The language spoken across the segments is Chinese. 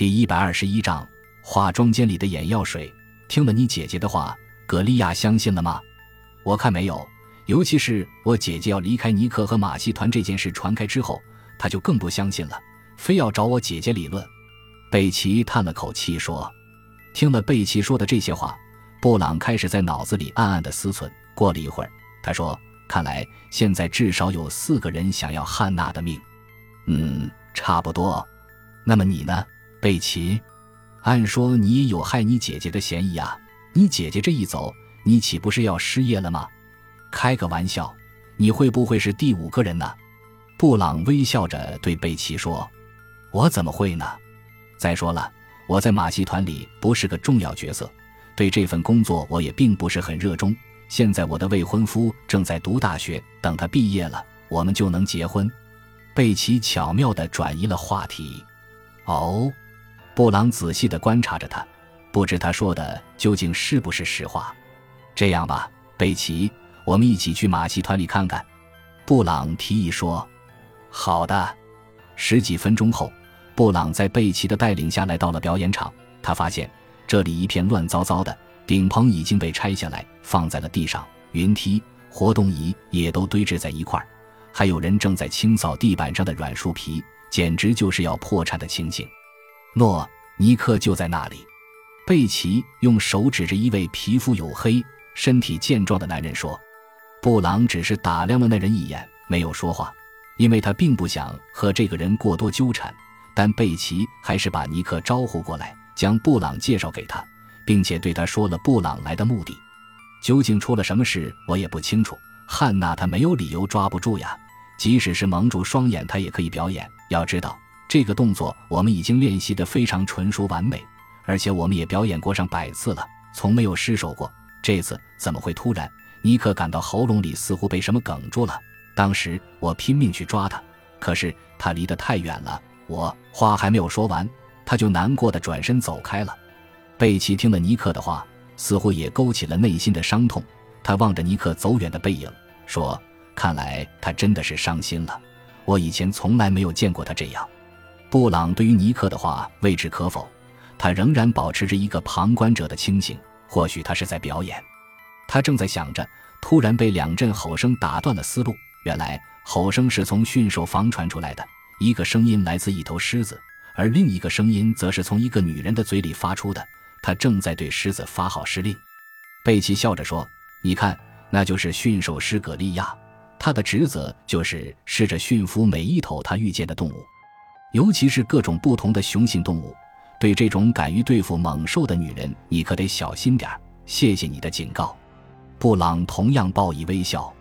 第一百二十一章化妆间里的眼药水。听了你姐姐的话，葛利亚相信了吗？我看没有，尤其是我姐姐要离开尼克和马戏团这件事传开之后，他就更不相信了，非要找我姐姐理论。贝奇叹了口气说：“听了贝奇说的这些话，布朗开始在脑子里暗暗的思忖。过了一会儿，他说：‘看来现在至少有四个人想要汉娜的命。’嗯，差不多。那么你呢？”贝奇，按说你也有害你姐姐的嫌疑啊！你姐姐这一走，你岂不是要失业了吗？开个玩笑，你会不会是第五个人呢？布朗微笑着对贝奇说：“我怎么会呢？再说了，我在马戏团里不是个重要角色，对这份工作我也并不是很热衷。现在我的未婚夫正在读大学，等他毕业了，我们就能结婚。”贝奇巧妙地转移了话题。哦。布朗仔细地观察着他，不知他说的究竟是不是实话。这样吧，贝奇，我们一起去马戏团里看看。布朗提议说：“好的。”十几分钟后，布朗在贝奇的带领下来到了表演场。他发现这里一片乱糟糟的，顶棚已经被拆下来放在了地上，云梯、活动仪也都堆置在一块儿，还有人正在清扫地板上的软树皮，简直就是要破产的情形。诺尼克就在那里，贝奇用手指着一位皮肤黝黑、身体健壮的男人说：“布朗只是打量了那人一眼，没有说话，因为他并不想和这个人过多纠缠。但贝奇还是把尼克招呼过来，将布朗介绍给他，并且对他说了布朗来的目的。究竟出了什么事，我也不清楚。汉娜她没有理由抓不住呀，即使是蒙住双眼，她也可以表演。要知道。”这个动作我们已经练习得非常纯熟完美，而且我们也表演过上百次了，从没有失手过。这次怎么会突然？尼克感到喉咙里似乎被什么哽住了。当时我拼命去抓他，可是他离得太远了。我话还没有说完，他就难过的转身走开了。贝奇听了尼克的话，似乎也勾起了内心的伤痛。他望着尼克走远的背影，说：“看来他真的是伤心了。我以前从来没有见过他这样。”布朗对于尼克的话未置可否，他仍然保持着一个旁观者的清醒。或许他是在表演。他正在想着，突然被两阵吼声打断了思路。原来吼声是从驯兽房传出来的，一个声音来自一头狮子，而另一个声音则是从一个女人的嘴里发出的。他正在对狮子发号施令。贝奇笑着说：“你看，那就是驯兽师葛利亚，他的职责就是试着驯服每一头他遇见的动物。”尤其是各种不同的雄性动物，对这种敢于对付猛兽的女人，你可得小心点儿。谢谢你的警告。布朗同样报以微笑。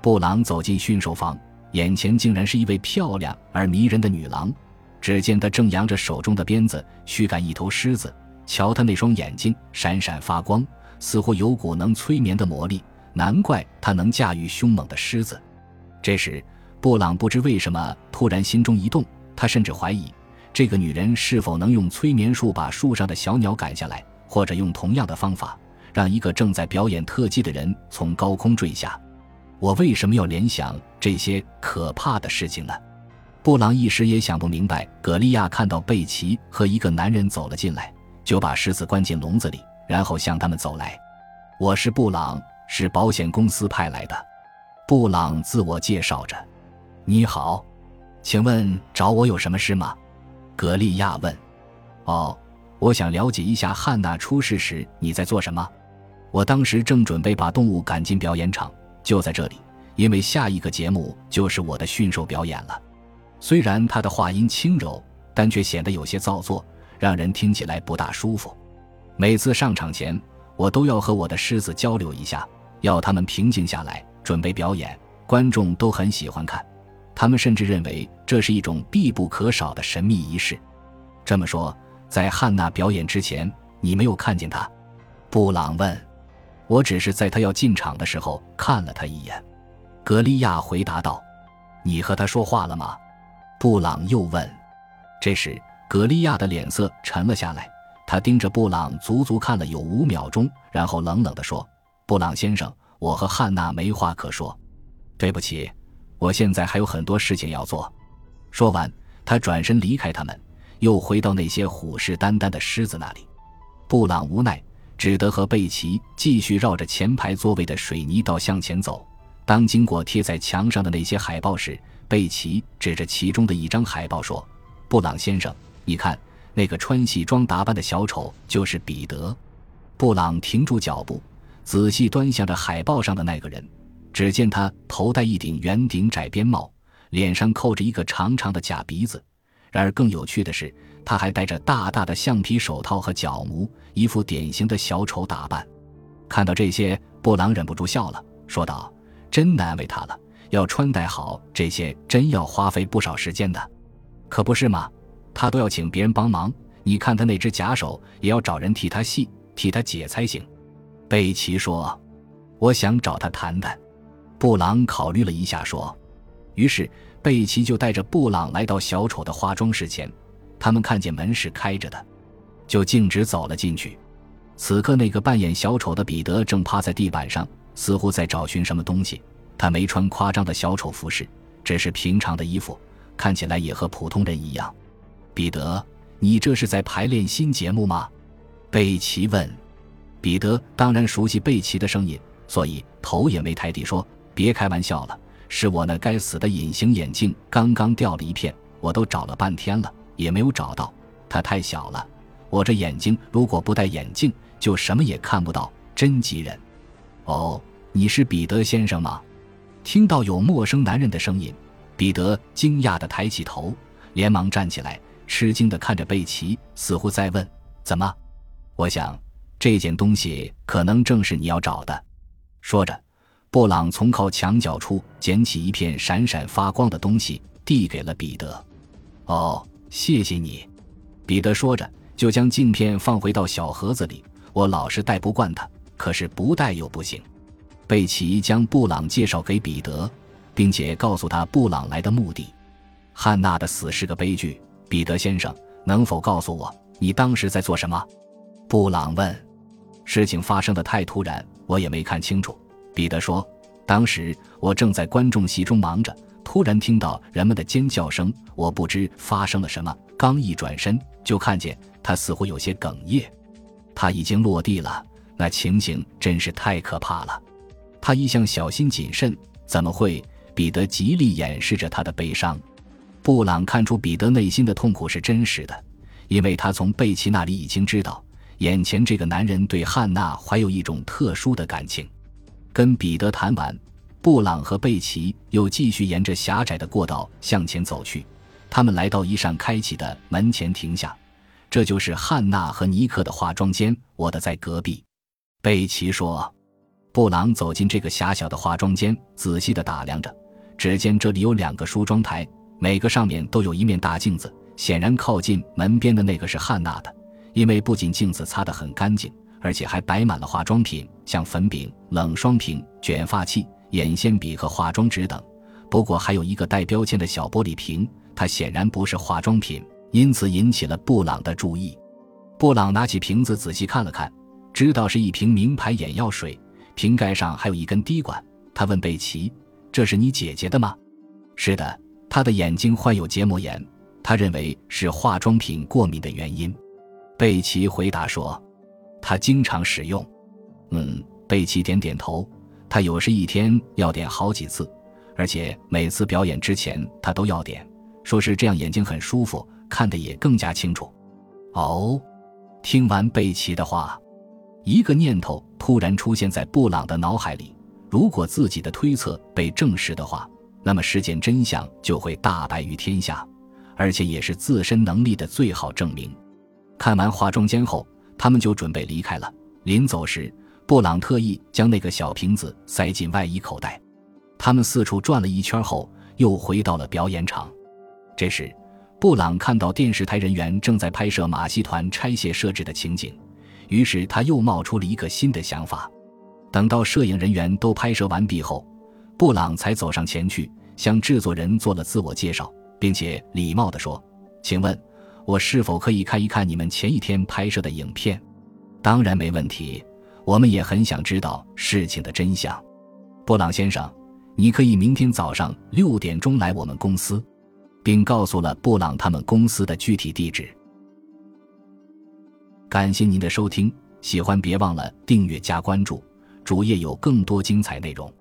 布朗走进驯兽房，眼前竟然是一位漂亮而迷人的女郎。只见她正扬着手中的鞭子驱赶一头狮子，瞧她那双眼睛闪闪发光，似乎有股能催眠的魔力。难怪她能驾驭凶猛的狮子。这时，布朗不知为什么突然心中一动。他甚至怀疑，这个女人是否能用催眠术把树上的小鸟赶下来，或者用同样的方法让一个正在表演特技的人从高空坠下。我为什么要联想这些可怕的事情呢？布朗一时也想不明白。葛利亚看到贝奇和一个男人走了进来，就把狮子关进笼子里，然后向他们走来。我是布朗，是保险公司派来的。布朗自我介绍着：“你好。”请问找我有什么事吗？格利亚问。哦，我想了解一下汉娜出事时你在做什么。我当时正准备把动物赶进表演场，就在这里，因为下一个节目就是我的驯兽表演了。虽然他的话音轻柔，但却显得有些造作，让人听起来不大舒服。每次上场前，我都要和我的狮子交流一下，要他们平静下来，准备表演。观众都很喜欢看。他们甚至认为这是一种必不可少的神秘仪式。这么说，在汉娜表演之前，你没有看见她？布朗问。我只是在她要进场的时候看了她一眼。格利亚回答道。你和她说话了吗？布朗又问。这时，格利亚的脸色沉了下来，他盯着布朗足足看了有五秒钟，然后冷冷地说：“布朗先生，我和汉娜没话可说。对不起。”我现在还有很多事情要做。说完，他转身离开他们，又回到那些虎视眈眈的狮子那里。布朗无奈，只得和贝奇继续绕着前排座位的水泥道向前走。当经过贴在墙上的那些海报时，贝奇指着其中的一张海报说：“布朗先生，你看，那个穿西装打扮的小丑就是彼得。”布朗停住脚步，仔细端详着海报上的那个人。只见他头戴一顶圆顶窄边帽，脸上扣着一个长长的假鼻子。然而更有趣的是，他还戴着大大的橡皮手套和角膜，一副典型的小丑打扮。看到这些，布朗忍不住笑了，说道。真难为他了，要穿戴好这些，真要花费不少时间的，可不是吗？他都要请别人帮忙，你看他那只假手，也要找人替他系、替他解才行。贝奇说：“我想找他谈谈。”布朗考虑了一下，说：“于是贝奇就带着布朗来到小丑的化妆室前，他们看见门是开着的，就径直走了进去。此刻，那个扮演小丑的彼得正趴在地板上。”似乎在找寻什么东西。他没穿夸张的小丑服饰，只是平常的衣服，看起来也和普通人一样。彼得，你这是在排练新节目吗？贝奇问。彼得当然熟悉贝奇的声音，所以头也没抬地说：“别开玩笑了，是我那该死的隐形眼镜刚刚掉了一片，我都找了半天了，也没有找到。它太小了，我这眼睛如果不戴眼镜，就什么也看不到，真急人。”哦，你是彼得先生吗？听到有陌生男人的声音，彼得惊讶地抬起头，连忙站起来，吃惊地看着贝奇，似乎在问：“怎么？”我想这件东西可能正是你要找的。说着，布朗从靠墙角处捡起一片闪闪发光的东西，递给了彼得。“哦，谢谢你。”彼得说着，就将镜片放回到小盒子里。我老是戴不惯它。可是不戴又不行。贝奇将布朗介绍给彼得，并且告诉他布朗来的目的。汉娜的死是个悲剧。彼得先生，能否告诉我你当时在做什么？布朗问。事情发生的太突然，我也没看清楚。彼得说：“当时我正在观众席中忙着，突然听到人们的尖叫声，我不知发生了什么，刚一转身就看见他似乎有些哽咽。他已经落地了。”那情形真是太可怕了，他一向小心谨慎，怎么会？彼得极力掩饰着他的悲伤。布朗看出彼得内心的痛苦是真实的，因为他从贝奇那里已经知道，眼前这个男人对汉娜怀有一种特殊的感情。跟彼得谈完，布朗和贝奇又继续沿着狭窄的过道向前走去。他们来到一扇开启的门前停下，这就是汉娜和尼克的化妆间，我的在隔壁。贝奇说：“布朗走进这个狭小的化妆间，仔细地打量着。只见这里有两个梳妆台，每个上面都有一面大镜子。显然，靠近门边的那个是汉娜的，因为不仅镜子擦得很干净，而且还摆满了化妆品，像粉饼、冷霜瓶、卷发器、眼线笔和化妆纸等。不过，还有一个带标签的小玻璃瓶，它显然不是化妆品，因此引起了布朗的注意。布朗拿起瓶子仔细看了看。”知道是一瓶名牌眼药水，瓶盖上还有一根滴管。他问贝奇：“这是你姐姐的吗？”“是的，她的眼睛患有结膜炎，他认为是化妆品过敏的原因。”贝奇回答说：“他经常使用。”“嗯。”贝奇点点头。他有时一天要点好几次，而且每次表演之前他都要点，说是这样眼睛很舒服，看得也更加清楚。哦，听完贝奇的话。一个念头突然出现在布朗的脑海里：如果自己的推测被证实的话，那么事件真相就会大白于天下，而且也是自身能力的最好证明。看完化妆间后，他们就准备离开了。临走时，布朗特意将那个小瓶子塞进外衣口袋。他们四处转了一圈后，又回到了表演场。这时，布朗看到电视台人员正在拍摄马戏团拆卸设置的情景。于是他又冒出了一个新的想法。等到摄影人员都拍摄完毕后，布朗才走上前去，向制作人做了自我介绍，并且礼貌地说：“请问，我是否可以看一看你们前一天拍摄的影片？”“当然没问题，我们也很想知道事情的真相。”“布朗先生，你可以明天早上六点钟来我们公司。”并告诉了布朗他们公司的具体地址。感谢您的收听，喜欢别忘了订阅加关注，主页有更多精彩内容。